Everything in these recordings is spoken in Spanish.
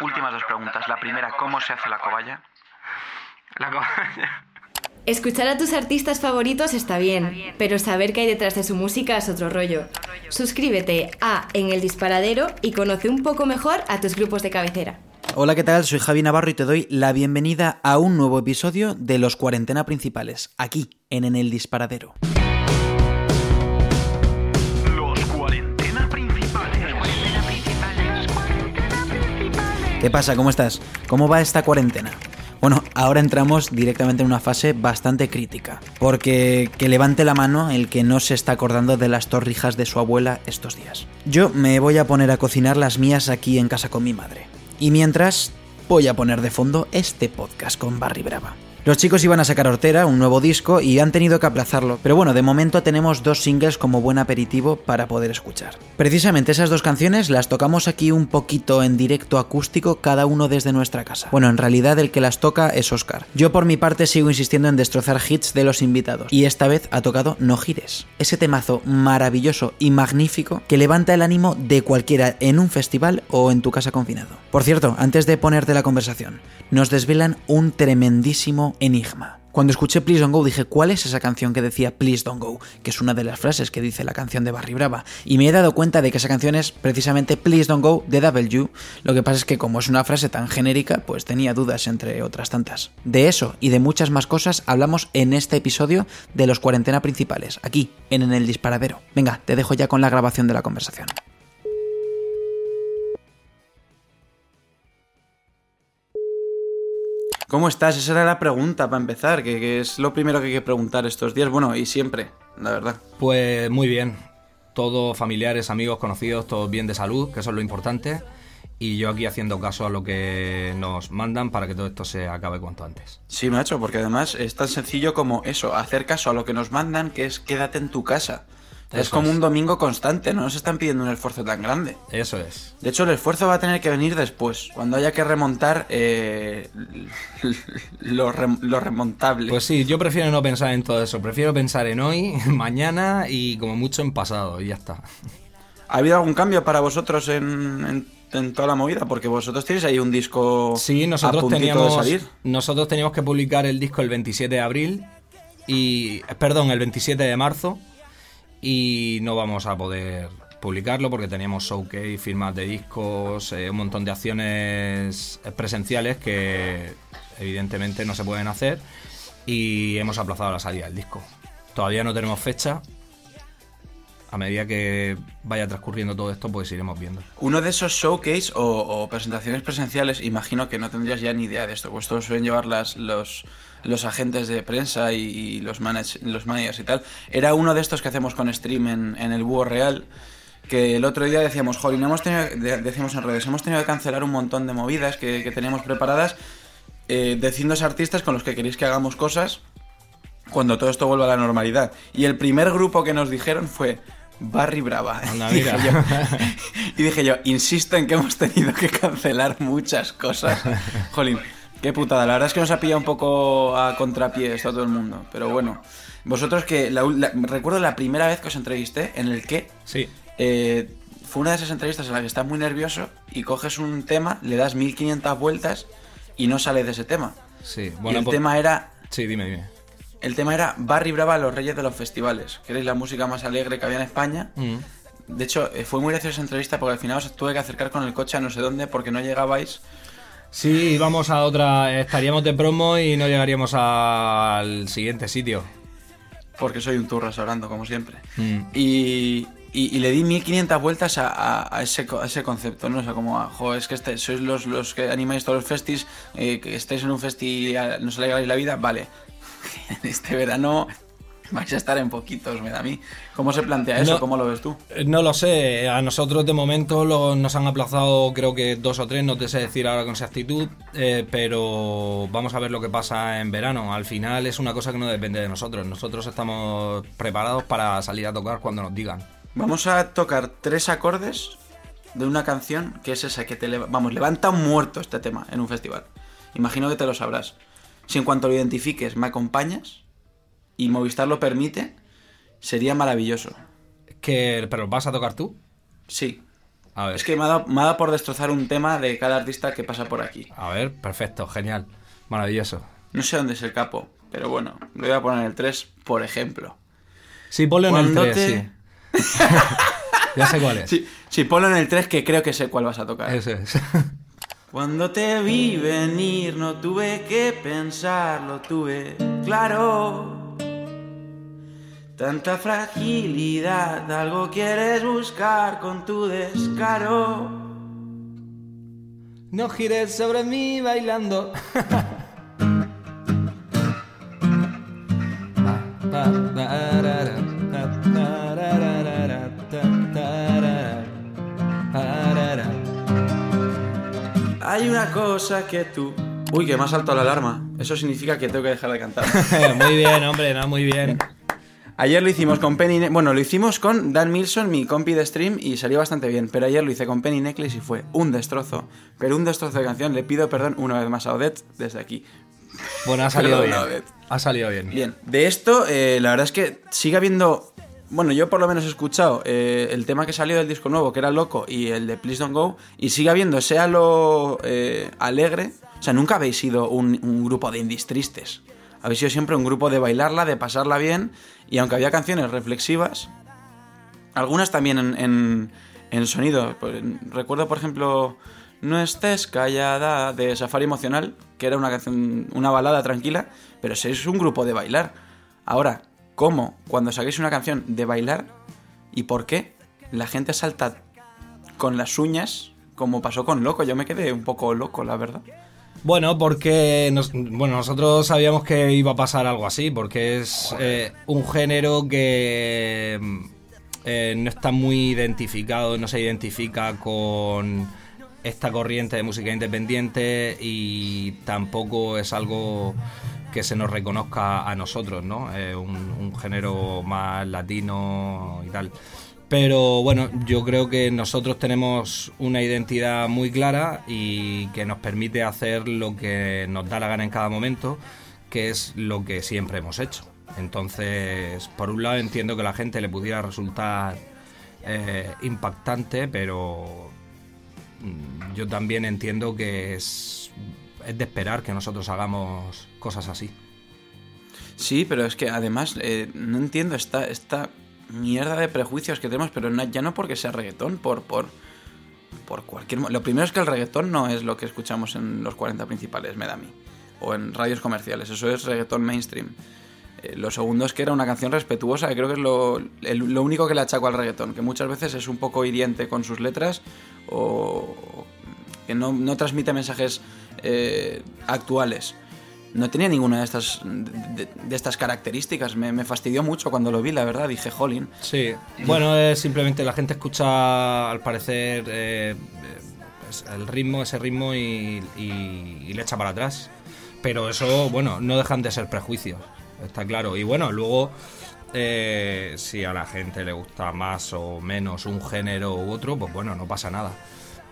últimas dos preguntas. La primera, ¿cómo se hace la cobaya? La cobaya. Escuchar a tus artistas favoritos está bien, pero saber qué hay detrás de su música es otro rollo. Suscríbete a En el Disparadero y conoce un poco mejor a tus grupos de cabecera. Hola, ¿qué tal? Soy Javi Navarro y te doy la bienvenida a un nuevo episodio de Los Cuarentena Principales, aquí, en En el Disparadero. ¿Qué pasa? ¿Cómo estás? ¿Cómo va esta cuarentena? Bueno, ahora entramos directamente en una fase bastante crítica, porque que levante la mano el que no se está acordando de las torrijas de su abuela estos días. Yo me voy a poner a cocinar las mías aquí en casa con mi madre. Y mientras, voy a poner de fondo este podcast con Barry Brava. Los chicos iban a sacar Hortera, un nuevo disco, y han tenido que aplazarlo, pero bueno, de momento tenemos dos singles como buen aperitivo para poder escuchar. Precisamente esas dos canciones las tocamos aquí un poquito en directo acústico, cada uno desde nuestra casa. Bueno, en realidad el que las toca es Oscar. Yo por mi parte sigo insistiendo en destrozar hits de los invitados, y esta vez ha tocado No Gires, ese temazo maravilloso y magnífico que levanta el ánimo de cualquiera en un festival o en tu casa confinado. Por cierto, antes de ponerte la conversación, nos desvelan un tremendísimo enigma. Cuando escuché Please Don't Go dije, ¿cuál es esa canción que decía Please Don't Go? Que es una de las frases que dice la canción de Barry Brava. Y me he dado cuenta de que esa canción es precisamente Please Don't Go de W. Lo que pasa es que como es una frase tan genérica, pues tenía dudas entre otras tantas. De eso y de muchas más cosas hablamos en este episodio de los cuarentena principales, aquí, en, en el disparadero. Venga, te dejo ya con la grabación de la conversación. ¿Cómo estás? Esa era la pregunta para empezar, que, que, es lo primero que hay que preguntar estos días, bueno, y siempre, la verdad. Pues muy bien. Todos familiares, amigos, conocidos, todos bien de salud, que eso es lo importante. Y yo aquí haciendo caso a lo que nos mandan para que todo esto se acabe cuanto antes. Sí, macho, porque además es tan sencillo como eso, hacer caso a lo que nos mandan, que es quédate en tu casa. Eso es como es. un domingo constante, no nos están pidiendo un esfuerzo tan grande. Eso es. De hecho, el esfuerzo va a tener que venir después, cuando haya que remontar eh, lo, rem lo, remontable. Pues sí, yo prefiero no pensar en todo eso, prefiero pensar en hoy, mañana y como mucho en pasado, y ya está. ¿Ha habido algún cambio para vosotros en, en, en toda la movida? Porque vosotros tenéis ahí un disco sí, nosotros a teníamos, de salir. Nosotros teníamos que publicar el disco el 27 de abril y, perdón, el 27 de marzo y no vamos a poder publicarlo porque teníamos showcase, firmas de discos, eh, un montón de acciones presenciales que evidentemente no se pueden hacer y hemos aplazado la salida del disco. Todavía no tenemos fecha. A medida que vaya transcurriendo todo esto, pues iremos viendo. Uno de esos showcase o, presentaciones presenciales, imagino que no tendrías ya ni idea de esto, pues todos suelen llevar las, los, los agentes de prensa y, los, manage, los managers y tal. Era uno de estos que hacemos con stream en, el Búho Real. Que el otro día decíamos, jolín, hemos tenido, decíamos en redes, hemos tenido que cancelar un montón de movidas que, que teníamos preparadas. Eh, decidnos artistas con los que queréis que hagamos cosas cuando todo esto vuelva a la normalidad. Y el primer grupo que nos dijeron fue Barry Brava. Anda, mira. Y, dije yo, y dije yo, insisto en que hemos tenido que cancelar muchas cosas. Jolín. Qué putada, la verdad es que nos ha pillado un poco a contrapié esto a todo el mundo. Pero bueno, vosotros que. La, la, recuerdo la primera vez que os entrevisté en el que. Sí. Eh, fue una de esas entrevistas en la que estás muy nervioso y coges un tema, le das 1500 vueltas y no sale de ese tema. Sí, bueno. Y el pues... tema era. Sí, dime, dime. El tema era Barry Brava, los reyes de los festivales. Que es la música más alegre que había en España. Mm. De hecho, eh, fue muy graciosa esa entrevista porque al final os tuve que acercar con el coche a no sé dónde porque no llegabais. Sí, íbamos a otra. Estaríamos de promo y no llegaríamos al siguiente sitio. Porque soy un turras hablando, como siempre. Mm. Y, y, y, le di 1500 vueltas a, a, a, ese, a, ese, concepto, ¿no? O sea, como, a, jo, es que este, sois los, los que animáis todos los festis, eh, que estéis en un festi, no os alegráis la vida, vale. este verano vais a estar en poquitos, me da a mí. ¿Cómo se plantea eso? No, ¿Cómo lo ves tú? No lo sé. A nosotros de momento lo, nos han aplazado creo que dos o tres, no te sé decir ahora con exactitud, eh, pero vamos a ver lo que pasa en verano. Al final es una cosa que no depende de nosotros. Nosotros estamos preparados para salir a tocar cuando nos digan. Vamos a tocar tres acordes de una canción que es esa que te... Vamos, levanta un muerto este tema en un festival. Imagino que te lo sabrás. Si en cuanto lo identifiques me acompañas y Movistar lo permite, sería maravilloso. ¿Que, ¿Pero vas a tocar tú? Sí. A ver. Es que me ha, dado, me ha dado por destrozar un tema de cada artista que pasa por aquí. A ver, perfecto, genial. Maravilloso. No sé dónde es el capo, pero bueno, lo voy a poner en el 3, por ejemplo. Sí, ponlo en el Cuando 3, te- sí. ya sé cuál es. Sí, sí, ponlo en el 3 que creo que sé cuál vas a tocar. Ese es. Cuando te vi venir no tuve que pensarlo, tuve claro. Tanta fragilidad, algo quieres buscar con tu descaro. No gires sobre mí bailando. Hay una cosa que tú... Uy, que me ha saltado la alarma. Eso significa que tengo que dejar de cantar. muy bien, hombre, no, muy bien. Ayer lo hicimos con Penny... Ne- Bueno, lo hicimos con Dan Milson, mi compi de stream, y salió bastante bien. Pero ayer lo hice con Penny Necklace y fue un destrozo. Pero un destrozo de canción. Le pido perdón una vez más a Odette desde aquí. Bueno, ha salido bien. Odette. Ha salido bien. Bien, de esto, eh, la verdad es que sigue habiendo. Bueno, yo por lo menos he escuchado eh, el tema que salió del disco nuevo, que era Loco, y el de Please Don't Go, y sigue habiendo, sea lo eh, alegre. O sea, nunca habéis sido un, un grupo de indies tristes. Habéis sido siempre un grupo de bailarla, de pasarla bien, y aunque había canciones reflexivas, algunas también en, en, en sonido. Pues, recuerdo, por ejemplo, No estés callada de Safari Emocional, que era una canción, una balada tranquila, pero sois un grupo de bailar. Ahora, ¿cómo cuando saquéis una canción de bailar y por qué la gente salta con las uñas como pasó con Loco? Yo me quedé un poco loco, la verdad. Bueno, porque bueno, nosotros sabíamos que iba a pasar algo así, porque es eh, un género que mm, eh, no está muy identificado, no se identifica con esta corriente de música independiente y tampoco es algo que se nos reconozca a nosotros, ¿no? Un, un género más latino y tal. Pero bueno, yo creo que nosotros tenemos una identidad muy clara y que nos permite hacer lo que nos da la gana en cada momento, que es lo que siempre hemos hecho. Entonces, por un lado entiendo que a la gente le pudiera resultar eh, impactante, pero mm, yo también entiendo que es, es de esperar que nosotros hagamos cosas así. Sí, pero es que además eh, no entiendo esta, esta mierda de prejuicios que tenemos, pero no- ya no porque sea reggaetón, por, por, por cualquier... Lo primero es que el reggaetón no es lo que escuchamos en los 40 principales, me da a mí, o en radios comerciales, eso es reggaetón mainstream. Eh, lo segundo es que era una canción respetuosa, que creo que es lo, lo único que le achaco al reggaetón, que muchas veces es un poco hiriente con sus letras o que no, no transmite mensajes eh, actuales. No tenía ninguna de estas, de, de estas características. Me, me fastidió mucho cuando lo vi, la verdad. Dije, jolín. Sí, bueno, es simplemente la gente escucha, al parecer, eh, eh, el ritmo, ese ritmo y, y- y le echa para atrás. Pero eso, bueno, no dejan de ser prejuicios, está claro. Y bueno, luego, eh, si a la gente le gusta más o menos un género u otro, pues bueno, no pasa nada.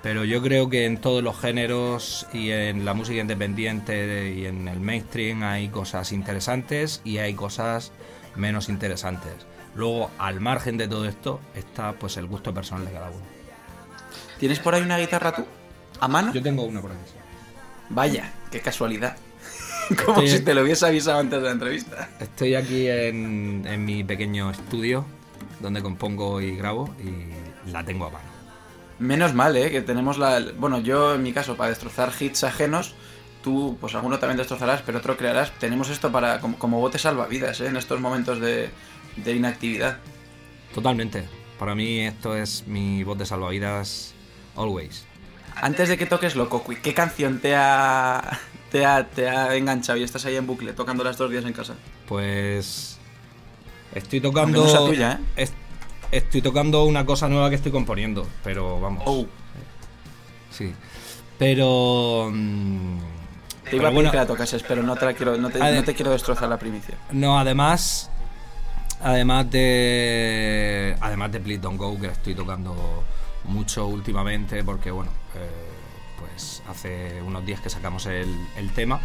Pero yo creo que en todos los géneros y en la música independiente y en el mainstream hay cosas interesantes y hay cosas menos interesantes. Luego, al margen de todo esto, está pues el gusto personal de cada uno. ¿Tienes por ahí una guitarra tú? ¿A mano? Yo tengo una por aquí. Vaya, qué casualidad. Como si te lo hubiese avisado antes de la entrevista. Estoy aquí en, en mi pequeño estudio donde compongo y grabo y la tengo a mano. Menos mal, ¿eh? Que tenemos la... Bueno, yo en mi caso, para destrozar hits ajenos, tú, pues alguno también destrozarás, pero otro crearás. Tenemos esto para como, como bote salvavidas, ¿eh? En estos momentos de, de inactividad. Totalmente. Para mí esto es mi de salvavidas always. Antes de que toques Loco, ¿qué canción te ha, te ha, te ha enganchado y estás ahí en bucle, tocándolas dos días en casa? Pues estoy tocando no tuya, ¿eh? Es- estoy tocando una cosa nueva que estoy componiendo, pero vamos. Oh, Sí. Pero mm, te iba pero a pedir bueno, que la tocases, pero no te, la quiero, no te, no quiero destrozar la primicia. No, además. Además de. Además de Please Don't Go, que la estoy tocando mucho últimamente, porque bueno, eh, pues hace unos días que sacamos el, el tema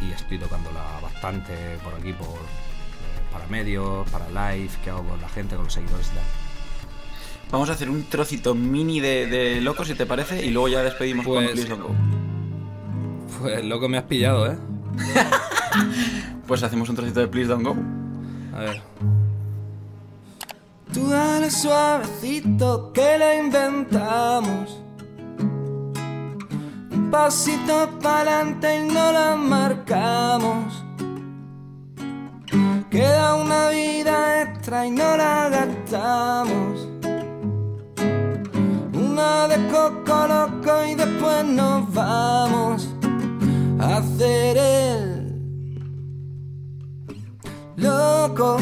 y estoy tocándola bastante por aquí, por eh, para medios, para live, que hago con la gente, con los seguidores y tal. Vamos a hacer un trocito mini de, de loco, si te parece, y luego ya despedimos con Pues- Please Don't Go. Pues loco me has pillado, ¿eh? Pues hacemos un trocito de Please Don't Go. A ver. Tú dale suavecito que la inventamos. Un pasito para adelante y no la marcamos. Queda una vida extra y no la gastamos. De coco loco y después nos vamos a hacer el loco.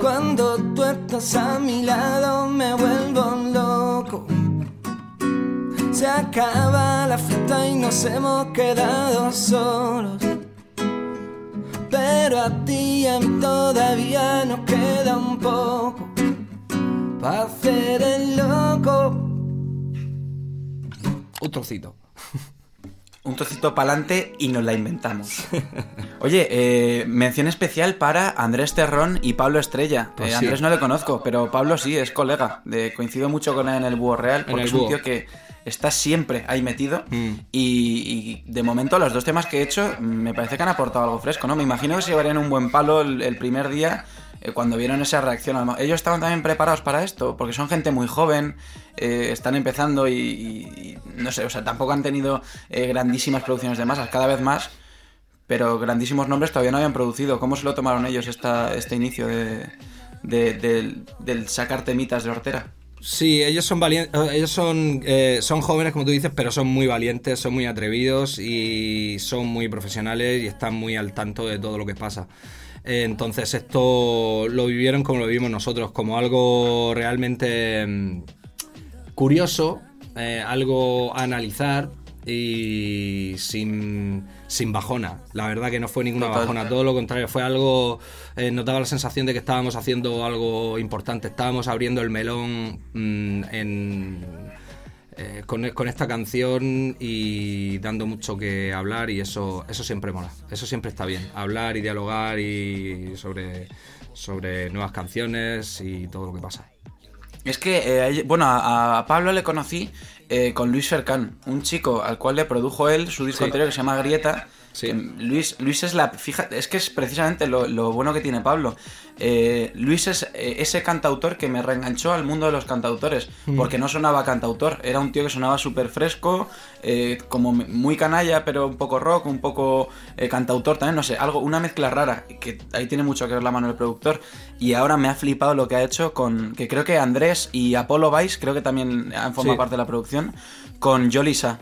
Cuando tú estás a mi lado me vuelvo loco. Se acaba la fiesta y nos hemos quedado solos. Pero a ti y a mí todavía nos queda un poco hacer el loco. Un trocito. Un trocito para adelante y nos la inventamos. Oye, eh, mención especial para Andrés Terrón y Pablo Estrella. Pues Eh, sí. Andrés no le conozco, pero Pablo sí, es colega. De, coincido mucho con él en el Búho Real, porque es un tío que está siempre ahí metido. Mm. Y, y de momento los dos temas que he hecho mm, me parece que han aportado algo fresco, ¿no? Me imagino que se llevarían un buen palo el, el primer día eh, cuando vieron esa reacción. Ellos estaban también preparados para esto, porque son gente muy joven, eh, están empezando y no sé, o sea, tampoco han tenido eh, grandísimas producciones de masas, cada vez más, pero grandísimos nombres todavía no habían producido. ¿Cómo se lo tomaron ellos esta, este inicio de, de- del, del sacar temitas de Hortera? Sí, ellos son valientes, ellos son, eh, son jóvenes, como tú dices, pero son muy valientes, son muy atrevidos y son muy profesionales y están muy al tanto de todo lo que pasa. Eh, Entonces esto lo vivieron como lo vivimos nosotros, como algo realmente mm, curioso, eh, algo a analizar y sin, sin bajona. La verdad que no fue ninguna Total. bajona, todo lo contrario, fue algo, eh, nos daba la sensación de que estábamos haciendo algo importante, estábamos abriendo el melón mm, en, eh, con, con esta canción y dando mucho que hablar y eso, eso siempre mola, eso siempre está bien, hablar y dialogar y sobre, sobre nuevas canciones y todo lo que pasa. Es que, eh, bueno, a, a Pablo le conocí eh, con Luis Fercán, un chico al cual le produjo él su disco Sí. anterior que se llama Grieta. Sí. que Luis, Luis es la. Fíjate, es que es precisamente lo, lo bueno que tiene Pablo. Eh, Luis es eh, ese cantautor que me reenganchó al mundo de los cantautores, Mm. porque no sonaba cantautor, era un tío que sonaba súper fresco, eh, como muy canalla, pero un poco rock, un poco cantautor también, no sé, algo, una mezcla rara, que ahí tiene mucho que ver la mano del productor. Y ahora me ha flipado lo que ha hecho con. que creo que Andrés y Apolo Vice, creo que también han formado Sí. parte de la producción, con Yolisa.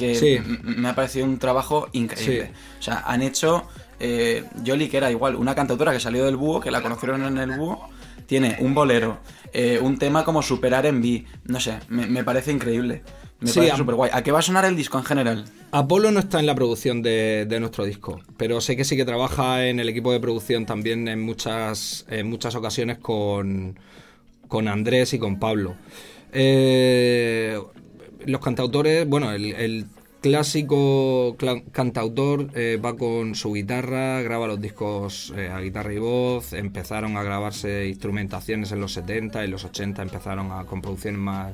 Que Sí. me ha parecido un trabajo increíble. Sí. O sea, han hecho. Eh, Yoli, que era igual, una cantautora que salió del búho, que la conocieron en el búho, tiene un bolero, eh, un tema como Superar en B. No sé, me, me parece increíble. Me Sí, parece súper guay. ¿A qué va a sonar el disco en general? Apolo no está en la producción de, de nuestro disco, pero sé que sí que trabaja en el equipo de producción también en muchas, en muchas ocasiones con, con Andrés y con Pablo. Eh, los cantautores, bueno, el, el clásico cantautor eh, va con su guitarra, graba los discos eh, a guitarra y voz, empezaron a grabarse instrumentaciones en los 70 y los 80 empezaron a, con producciones más,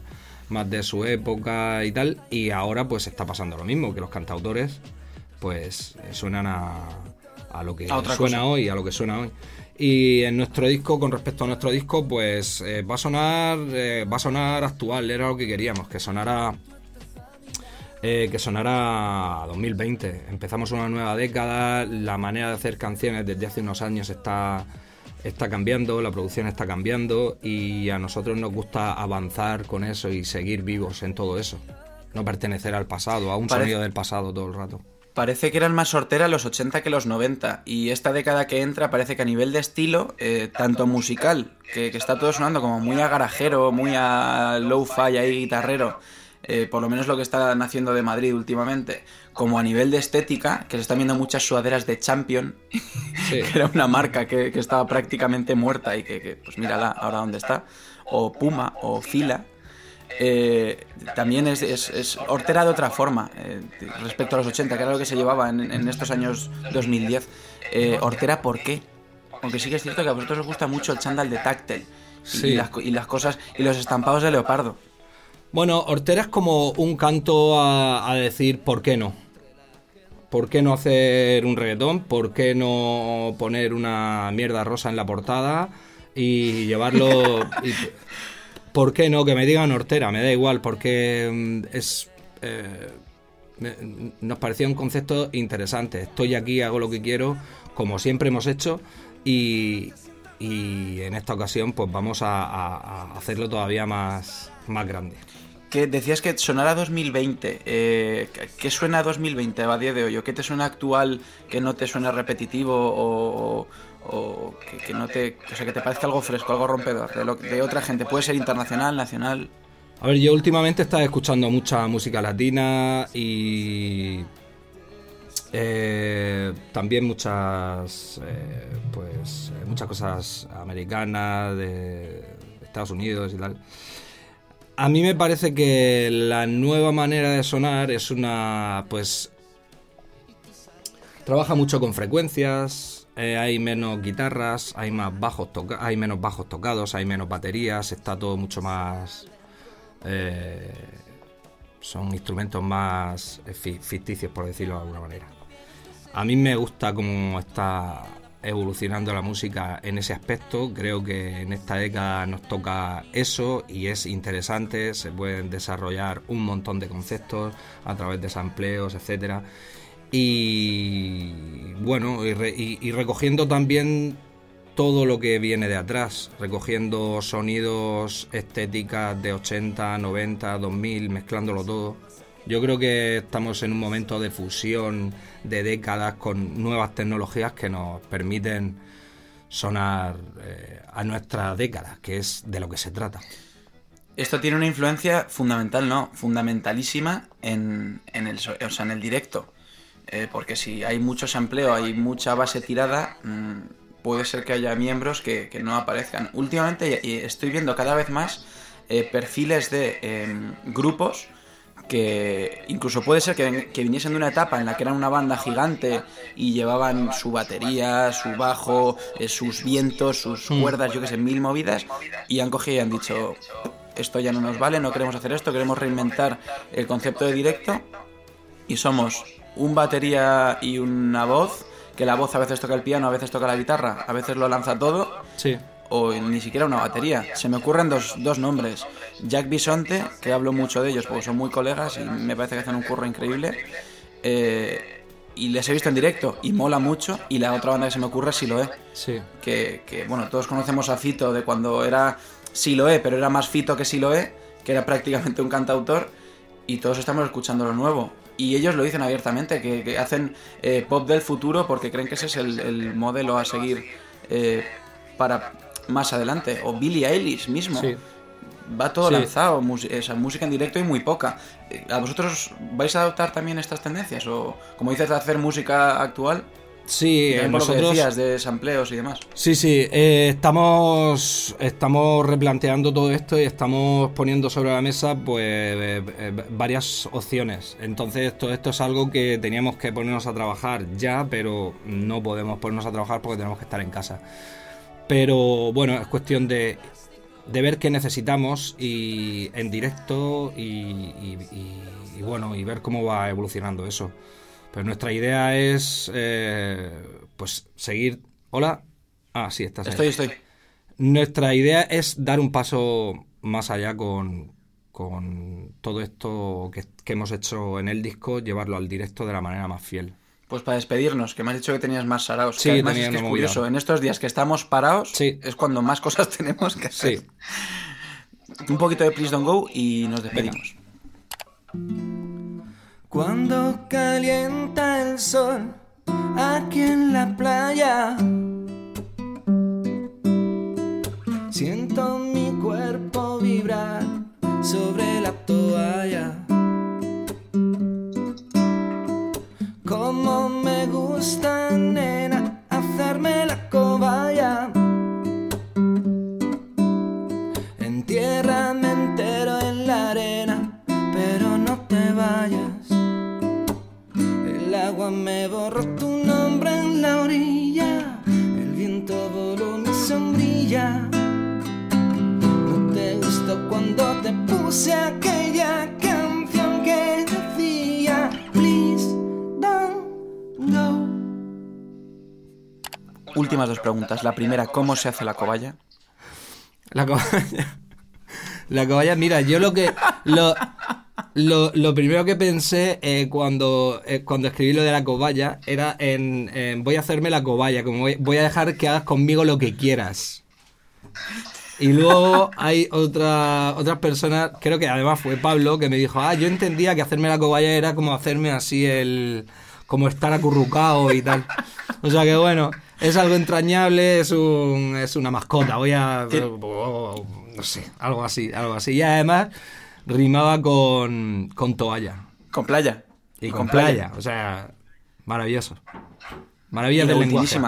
más de su época y tal, y ahora pues está pasando lo mismo, que los cantautores pues eh, suenan a, a lo que A suena cosa. hoy, a lo que suena hoy. Y en nuestro disco, con respecto a nuestro disco, pues eh, va a sonar eh, va a sonar actual, era lo que queríamos, que sonara eh, que sonara 2020. Empezamos una nueva década, la manera de hacer canciones desde hace unos años está, está cambiando, la producción está cambiando y a nosotros nos gusta avanzar con eso y seguir vivos en todo eso. No pertenecer al pasado, a un Parece- sonido del pasado todo el rato. Parece que eran más sortera los 80 que los 90. Y esta década que entra parece que a nivel de estilo, eh, tanto musical, que, que está todo sonando como muy a garajero, muy a low-fi ahí guitarrero, eh, por lo menos lo que están haciendo de Madrid últimamente, como a nivel de estética, que se están viendo muchas sudaderas de Champion, Sí. que era una marca que, que estaba prácticamente muerta y que, que, pues mírala ahora dónde está, o Puma, o Fila. Eh, también es, es, es hortera de otra forma eh, respecto a los 80, que era lo que se llevaba en, en estos años 2010. Eh, hortera, ¿por qué? Aunque sí que es cierto que a vosotros os gusta mucho el chándal de Tactel. Sí. y, las, co- y las cosas y los estampados de leopardo. Bueno, Hortera es como un canto a, a decir ¿por qué no? ¿Por qué no hacer un reggaetón? ¿Por qué no poner una mierda rosa en la portada y llevarlo... y- ¿Por qué no? Que me digan Hortera, me da igual, porque mm, es... eh, nos parecía un concepto interesante. Estoy aquí, hago lo que quiero, como siempre hemos hecho, y, y en esta ocasión pues vamos a, hacerlo todavía más, más grande. Que decías que sonara 2020. Eh, ¿qué- ¿Qué suena a 2020 a día de hoy? ¿O qué te suena actual que no te suene repetitivo o, o que, no te, o sea, que te parezca algo fresco, algo rompedor de, otra gente? Puede ser internacional, nacional. A ver, yo últimamente he estado escuchando mucha música latina y eh, también muchas eh, pues muchas cosas americanas de Estados Unidos y tal. A mí me parece que la nueva manera de sonar es una pues trabaja mucho con frecuencias, eh, hay menos guitarras, hay más bajos toca hay menos bajos tocados, hay menos baterías, está todo mucho más eh, son instrumentos más fi- ficticios, por decirlo de alguna manera. A mí me gusta cómo está evolucionando la música en ese aspecto. Creo que en esta década nos toca eso y es interesante. Se pueden desarrollar un montón de conceptos a través de sampleos, etcétera. Y bueno, y, re- y- y recogiendo también todo lo que viene de atrás, recogiendo sonidos, estéticas de 80, 90, 2000, mezclándolo todo. Yo creo que estamos en un momento de fusión de décadas con nuevas tecnologías que nos permiten sonar eh, a nuestra década, que es de lo que se trata. Esto tiene una influencia fundamental, no, fundamentalísima en, en el, o sea, en el directo. Eh, porque si hay mucho sampleo, hay mucha base tirada, mm, puede ser que haya miembros que, que no aparezcan. Últimamente estoy viendo cada vez más eh, perfiles de em, grupos que incluso puede ser que, que viniesen de una etapa en la que eran una banda gigante y llevaban su batería, su bajo, eh, sus vientos, sus cuerdas, yo que sé, mil movidas, y han cogido y han dicho, esto ya no nos vale, no queremos hacer esto, queremos reinventar el concepto de directo, y somos un batería y una voz, que la voz a veces toca el piano, a veces toca la guitarra, a veces lo lanza todo, Sí. o ni siquiera una batería. Se me ocurren dos, dos nombres. Jack Bisonte, que hablo mucho de ellos porque son muy colegas y me parece que hacen un curro increíble. eh, y les he visto en directo y mola mucho. Y la otra banda que se me ocurre es Siloé. Sí. Que, que, bueno, todos conocemos a Fito de cuando era Siloé, pero era más Fito que Siloé, que era prácticamente un cantautor. Y todos estamos escuchando lo nuevo. Y ellos lo dicen abiertamente, que, que hacen eh, pop del futuro porque creen que ese es el, el modelo a seguir eh, para más adelante. O Billie Eilish mismo. Sí. Va todo Sí. lanzado, esa música en directo y muy poca. Eh, ¿A vosotros vais a adoptar también estas tendencias? O, como dices, hacer música actual, Sí, eh, por lo que nosotros... decías de sampleos y demás. Sí, sí, eh, estamos, estamos replanteando todo esto y estamos poniendo sobre la mesa pues eh, eh, varias opciones. Entonces todo esto es algo que teníamos que ponernos a trabajar ya, pero no podemos ponernos a trabajar porque tenemos que estar en casa. Pero bueno, es cuestión de, de ver qué necesitamos y en directo y, y- y- y bueno, y ver cómo va evolucionando eso. Pero nuestra idea es eh, pues seguir. Hola. Ah, sí, estás ahí. Estoy, estoy. Nuestra idea es dar un paso más allá con, con todo esto que, que hemos hecho en el disco, llevarlo al directo de la manera más fiel. Pues para despedirnos, que me has dicho que tenías más saraos. Sí, que además es que es curioso, en estos días que estamos parados Sí. es cuando más cosas tenemos que hacer. Sí. Un poquito de Please Don't Go y nos despedimos. Cuando calienta el sol aquí en la playa, siento mi cuerpo vibrar sobre la toalla. Como me gusta, puse aquella canción que decía Please don't go. Últimas dos preguntas. La primera, ¿cómo se hace la cobaya? La cobaya. La cobaya, mira, yo lo que. Lo, lo, lo primero que pensé eh, cuando, eh, cuando escribí lo de la cobaya era en, en voy a hacerme la cobaya, como voy, voy a dejar que hagas conmigo lo que quieras. Y luego hay otra, otras personas, creo que además fue Pablo, que me dijo, ah, yo entendía que hacerme la cobaya era como hacerme así el... como estar acurrucado y tal. O sea que bueno, es algo entrañable, es, un, es una mascota, voy a... no sé, algo así, algo así. Y además rimaba con, con toalla Con playa. y con, playa. O sea, maravilloso. Maravillas Y la del lenguaje.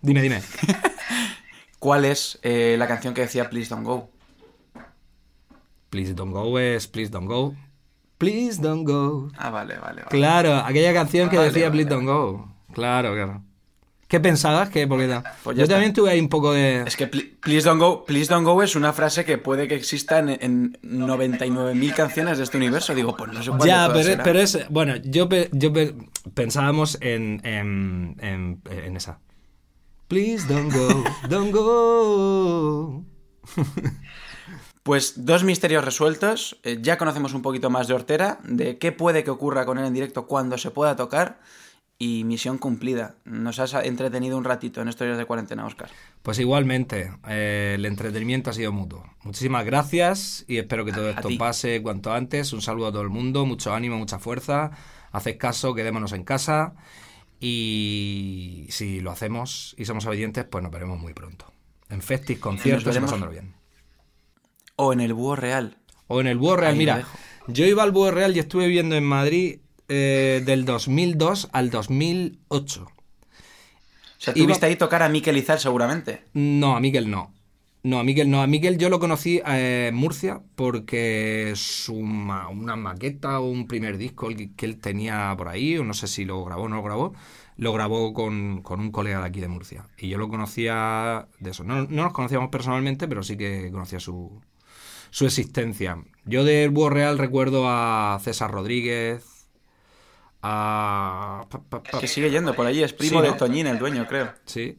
Dime, dime. ¿Cuál es eh, la canción que decía Please Don't Go? Please don't go es Please don't go. Please don't go. Ah, vale, vale. vale. Claro, aquella canción que Vale, decía vale, Please don't go. Claro, claro. ¿Qué pensabas? que porque Pues Yo está. también tuve ahí un poco de... Es que pl- Please Don't Go, Please Don't Go es una frase que puede que exista en, en 99.000 canciones de este universo. Digo, pues no sé cuál Ya, pero, es... Bueno, yo, yo pe- pensábamos en, en, en, en esa. Please don't go, don't go. Pues dos misterios resueltos. Eh, ya conocemos un poquito más de Hortera, de qué puede que ocurra con él en directo cuando se pueda tocar. Y misión cumplida. Nos has entretenido un ratito en historias de cuarentena, Oscar. Pues igualmente, eh, el entretenimiento ha sido mutuo. Muchísimas gracias y espero que todo A esto pase cuanto antes. Un saludo a todo el mundo, mucho ánimo, mucha fuerza. Haced caso, quedémonos en casa y si lo hacemos y somos obedientes, pues nos veremos muy pronto. En festis, conciertos pasándolo bien. O en el búho real. O en el Búho Real, Ahí mira, yo iba al Búho Real y estuve viviendo en Madrid eh, del 2002 al 2008. O sea, tú Iba- ahí tocar a Mikel Izal seguramente. No, a Miguel no. No, a Miguel no. A Miguel yo lo conocí eh, en Murcia porque su ma- una maqueta o un primer disco que, que él tenía por ahí, o no sé si lo grabó o no lo grabó, lo grabó con, con un colega de aquí de Murcia. Y yo lo conocía de eso. No, no nos conocíamos personalmente, pero sí que conocía su, su existencia. Yo del Búho Real recuerdo a César Rodríguez, a... pa, pa, pa- Que sigue yendo por allí. Es primo Sí, de ¿no? Toñín, el dueño, creo. Sí.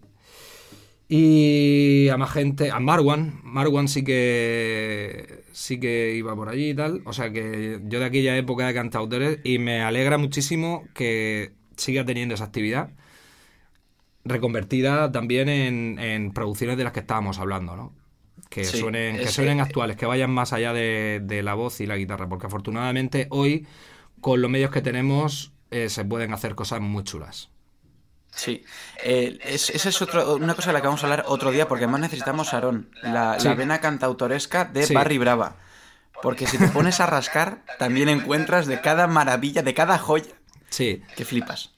Y a más gente, a Marwan, Marwan sí que sí que iba por allí y tal, o sea que yo de aquella época de cantautores y me alegra muchísimo que siga teniendo esa actividad reconvertida también en, en producciones de las que estábamos hablando, ¿no? Que Sí, suenen, que suenen actuales, que vayan más allá de, de la voz y la guitarra, porque afortunadamente hoy con los medios que tenemos eh, se pueden hacer cosas muy chulas. Sí. Eh, es- esa es otro- una cosa de la que vamos a hablar otro día, porque además necesitamos Aarón, la, Sí. la vena cantautoresca de Sí. Barry Brava. Porque si te pones a rascar, también encuentras de cada maravilla, de cada joya, Sí, que flipas.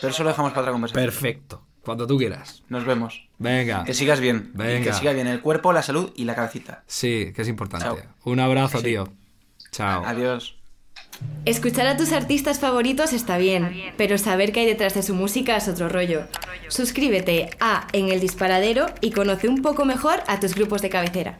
Pero eso lo dejamos para otra conversación. perfecto, cuando tú quieras. Nos vemos. Venga. Que sigas bien. Venga. que siga bien el cuerpo, la salud y la cabecita. Sí, que es importante. Chao. Un abrazo, Sí. tío. Chao. Adiós. Escuchar a tus artistas favoritos está bien, pero saber qué hay detrás de su música es otro rollo. Suscríbete a En el Disparadero y conoce un poco mejor a tus grupos de cabecera.